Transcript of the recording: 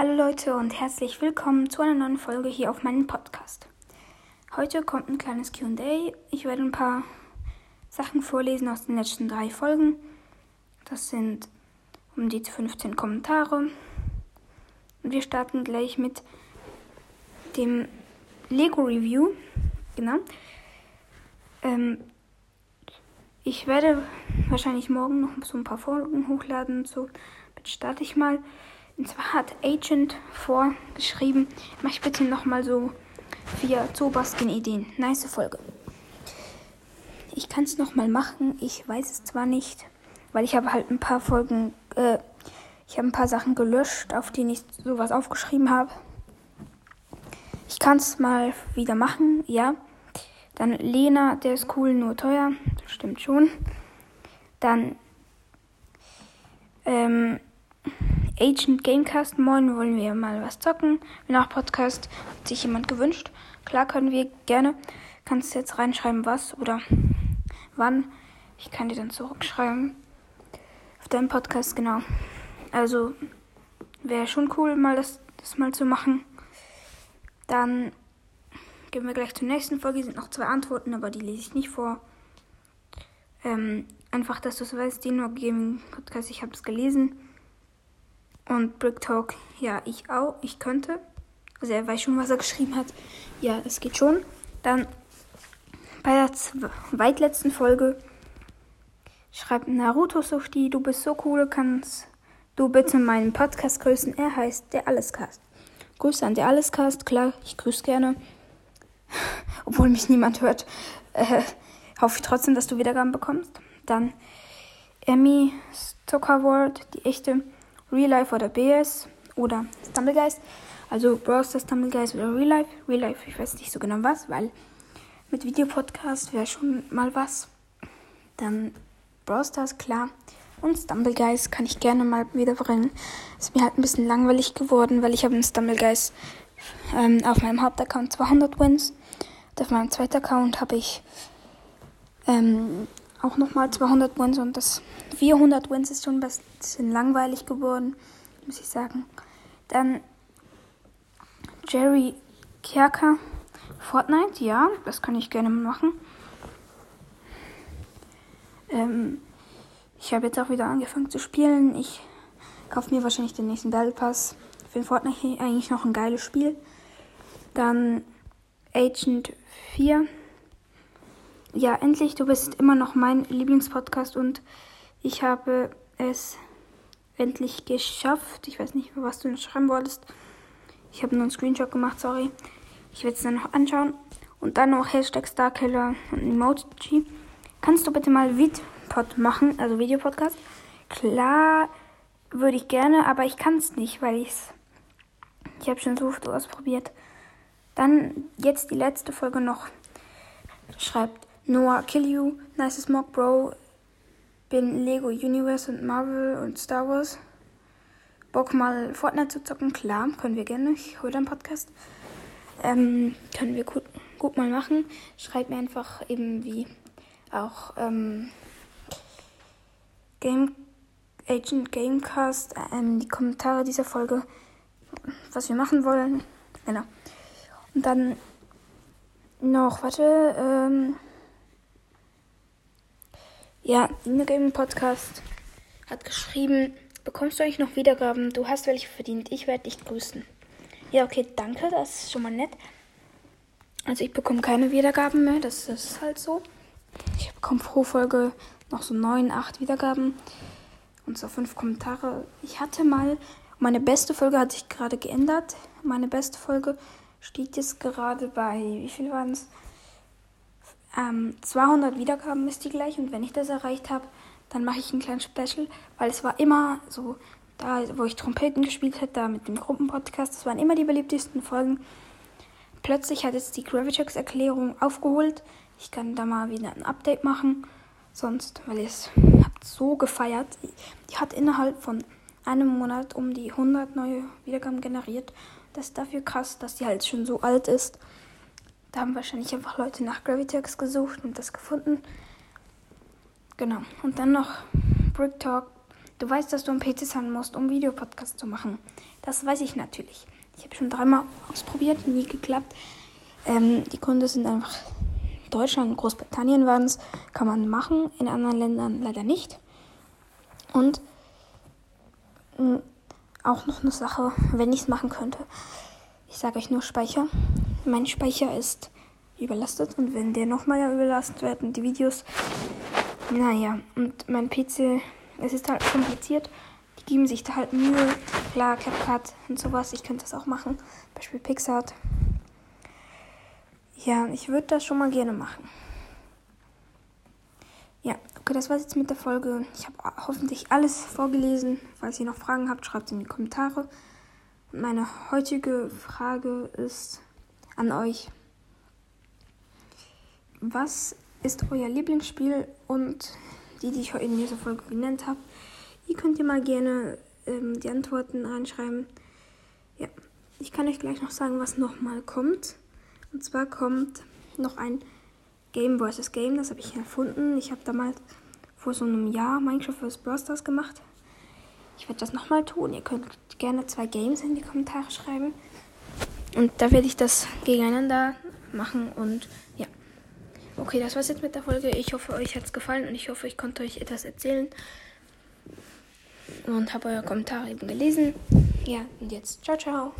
Hallo Leute und herzlich willkommen zu einer neuen Folge hier auf meinem Podcast. Heute kommt ein kleines QA. Ich werde ein paar Sachen vorlesen aus den letzten drei Folgen. Das sind um die 15 Kommentare. Und wir starten gleich mit dem Lego Review. Genau. Ähm, ich werde wahrscheinlich morgen noch so ein paar Folgen hochladen. So, jetzt starte ich mal. Und zwar hat Agent vorgeschrieben, mach ich bitte nochmal so vier Zobaskin-Ideen. Nice Folge. Ich kann es nochmal machen. Ich weiß es zwar nicht, weil ich habe halt ein paar Folgen, äh, ich habe ein paar Sachen gelöscht, auf denen ich sowas aufgeschrieben habe. Ich kann es mal wieder machen, ja. Dann Lena, der ist cool, nur teuer. Das stimmt schon. Dann ähm, Agent Gamecast. Moin, wollen wir mal was zocken? Nach Podcast hat sich jemand gewünscht. Klar können wir gerne. Kannst jetzt reinschreiben, was oder wann. Ich kann dir dann zurückschreiben. Auf deinem Podcast, genau. Also wäre schon cool, mal das, das mal zu machen. Dann gehen wir gleich zur nächsten Folge. Sind noch zwei Antworten, aber die lese ich nicht vor. Ähm, einfach, dass du es weißt, die nur Gaming Podcast, ich habe es gelesen. Und Brick Talk, ja, ich auch, ich könnte. Also er weiß schon, was er geschrieben hat. Ja, es geht schon. Dann bei der zweitletzten Folge schreibt Naruto Sushi, du bist so cool, kannst du bitte meinen Podcast grüßen. Er heißt der Allescast. Grüße an der Allescast, klar, ich grüße gerne. Obwohl mich niemand hört. Äh, hoffe ich trotzdem, dass du Wiedergaben bekommst. Dann Emmy Stockerworld, die echte Real Life oder BS oder Stumblegeist. Also Brawl Stars, Stumblegeist oder Real Life. Real Life, ich weiß nicht so genau was, weil mit Videopodcast wäre schon mal was. Dann Brawl Stars, klar. Und Stumblegeist kann ich gerne mal wiederbringen. Ist mir halt ein bisschen langweilig geworden, weil ich habe einen Stumblegeist ähm, auf meinem Hauptaccount 200 Wins. Und auf meinem zweiten Account habe ich ähm, auch nochmal 200 Wins und das 400 Wins ist schon ein bisschen langweilig geworden, muss ich sagen. Dann Jerry Kerker. Fortnite, ja, das kann ich gerne machen. Ähm, ich habe jetzt auch wieder angefangen zu spielen. Ich kaufe mir wahrscheinlich den nächsten Battle Pass. Ich finde Fortnite eigentlich noch ein geiles Spiel. Dann Agent 4 ja, endlich, du bist immer noch mein Lieblingspodcast und ich habe es endlich geschafft. Ich weiß nicht, was du schreiben wolltest. Ich habe nur einen Screenshot gemacht, sorry. Ich werde es dann noch anschauen. Und dann noch Hashtag Starkiller und Emoji. Kannst du bitte mal Vidpod machen, also Videopodcast? Klar, würde ich gerne, aber ich kann es nicht, weil ich es. Ich habe schon so oft ausprobiert. Dann jetzt die letzte Folge noch. Schreibt Noah Kill You, Nice Smoke Bro, bin Lego Universe und Marvel und Star Wars. Bock mal Fortnite zu zocken? Klar, können wir gerne. Ich hole einen Podcast. Ähm, können wir gut, gut mal machen. Schreibt mir einfach eben wie auch ähm, Game Agent Gamecast ähm, die Kommentare dieser Folge, was wir machen wollen. Genau. Und dann noch, warte, ähm, ja, Nina Gaming Podcast hat geschrieben, bekommst du eigentlich noch Wiedergaben? Du hast welche verdient. Ich werde dich grüßen. Ja, okay, danke. Das ist schon mal nett. Also ich bekomme keine Wiedergaben mehr. Das ist halt so. Ich bekomme pro Folge noch so 9, 8 Wiedergaben und so 5 Kommentare. Ich hatte mal, meine beste Folge hat sich gerade geändert. Meine beste Folge steht jetzt gerade bei, wie viel waren es? Ähm, 200 Wiedergaben ist die gleich und wenn ich das erreicht habe, dann mache ich ein kleines Special, weil es war immer so, da wo ich Trompeten gespielt habe, da mit dem Gruppenpodcast, das waren immer die beliebtesten Folgen. Plötzlich hat jetzt die Gravitrix Erklärung aufgeholt. Ich kann da mal wieder ein Update machen. Sonst, weil ihr es habt so gefeiert. Die hat innerhalb von einem Monat um die 100 neue Wiedergaben generiert. Das ist dafür krass, dass die halt schon so alt ist. Da haben wahrscheinlich einfach Leute nach Gravitex gesucht und das gefunden. Genau. Und dann noch Brick Talk. Du weißt, dass du am PC sein musst, um Videopodcast zu machen. Das weiß ich natürlich. Ich habe schon dreimal ausprobiert, nie geklappt. Ähm, die Gründe sind einfach Deutschland und Großbritannien waren es. Kann man machen, in anderen Ländern leider nicht. Und mm, auch noch eine Sache, wenn ich es machen könnte. Ich sage euch nur Speicher. Mein Speicher ist überlastet und wenn der nochmal überlastet wird und die Videos, naja, und mein PC, es ist halt kompliziert. Die geben sich da halt Mühe. Klar, CapCut und sowas, ich könnte das auch machen. Beispiel Pixart. Ja, ich würde das schon mal gerne machen. Ja, okay, das war's jetzt mit der Folge. Ich habe hoffentlich alles vorgelesen. Falls ihr noch Fragen habt, schreibt es in die Kommentare. Meine heutige Frage ist an euch. Was ist euer Lieblingsspiel und die, die ich in dieser Folge genannt habe? Ihr könnt ihr mal gerne ähm, die Antworten reinschreiben. Ja, ich kann euch gleich noch sagen, was nochmal kommt. Und zwar kommt noch ein Game vs. Game, das habe ich erfunden. Ich habe damals vor so einem Jahr Minecraft vs. Brawl Stars gemacht. Ich werde das nochmal tun. Ihr könnt gerne zwei Games in die Kommentare schreiben. Und da werde ich das gegeneinander machen und ja. Okay, das war's jetzt mit der Folge. Ich hoffe, euch hat es gefallen und ich hoffe, ich konnte euch etwas erzählen. Und habe eure Kommentare eben gelesen. Ja, und jetzt ciao, ciao.